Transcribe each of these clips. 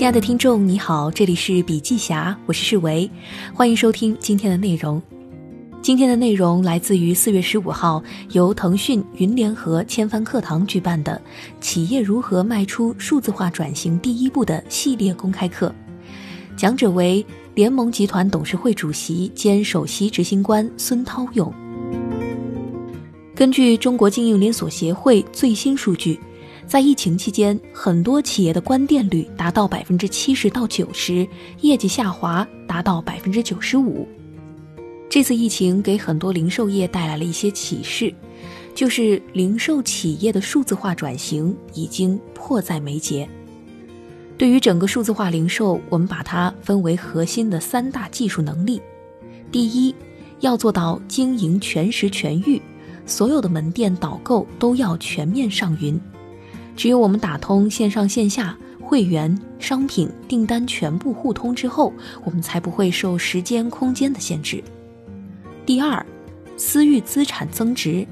亲爱的听众，你好，这里是笔记侠，我是世维，欢迎收听今天的内容。今天的内容来自于四月十五号由腾讯云联合千帆课堂举办的“企业如何迈出数字化转型第一步”的系列公开课，讲者为联盟集团董事会主席兼首席执行官孙涛勇。根据中国经营连锁协会最新数据。在疫情期间，很多企业的关店率达到百分之七十到九十，业绩下滑达到百分之九十五。这次疫情给很多零售业带来了一些启示，就是零售企业的数字化转型已经迫在眉睫。对于整个数字化零售，我们把它分为核心的三大技术能力：第一，要做到经营全时全域，所有的门店导购都要全面上云。只有我们打通线上线下、会员、商品、订单全部互通之后，我们才不会受时间、空间的限制。第二，私域资产增值，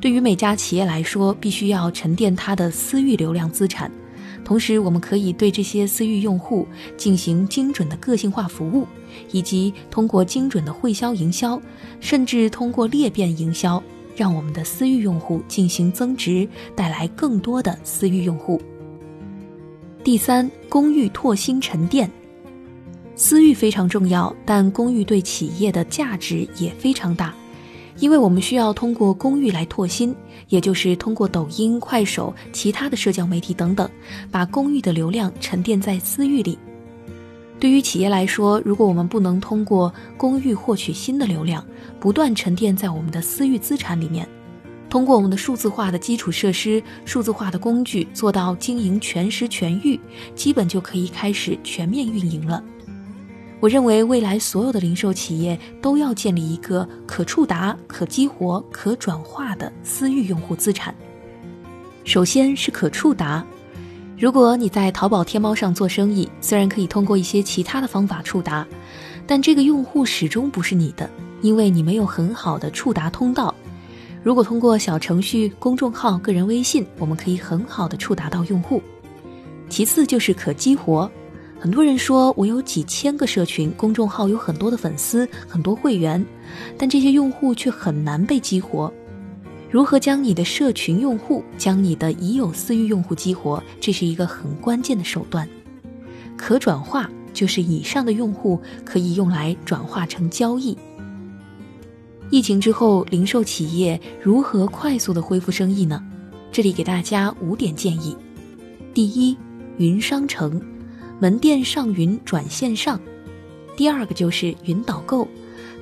对于每家企业来说，必须要沉淀它的私域流量资产，同时我们可以对这些私域用户进行精准的个性化服务，以及通过精准的会销营销，甚至通过裂变营销。让我们的私域用户进行增值，带来更多的私域用户。第三，公域拓新沉淀，私域非常重要，但公域对企业的价值也非常大，因为我们需要通过公域来拓新，也就是通过抖音、快手、其他的社交媒体等等，把公域的流量沉淀在私域里。对于企业来说，如果我们不能通过公域获取新的流量，不断沉淀在我们的私域资产里面，通过我们的数字化的基础设施、数字化的工具做到经营全时全域，基本就可以开始全面运营了。我认为未来所有的零售企业都要建立一个可触达、可激活、可转化的私域用户资产。首先是可触达。如果你在淘宝、天猫上做生意，虽然可以通过一些其他的方法触达，但这个用户始终不是你的，因为你没有很好的触达通道。如果通过小程序、公众号、个人微信，我们可以很好的触达到用户。其次就是可激活，很多人说我有几千个社群、公众号，有很多的粉丝、很多会员，但这些用户却很难被激活。如何将你的社群用户、将你的已有私域用户激活，这是一个很关键的手段。可转化就是以上的用户可以用来转化成交易。疫情之后，零售企业如何快速的恢复生意呢？这里给大家五点建议：第一，云商城，门店上云转线上；第二个就是云导购，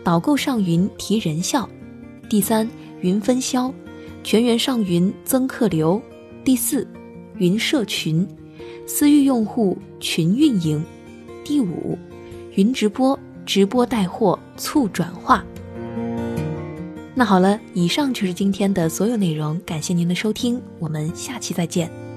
导购上云提人效；第三。云分销，全员上云增客流。第四，云社群，私域用户群运营。第五，云直播，直播带货促转化。那好了，以上就是今天的所有内容，感谢您的收听，我们下期再见。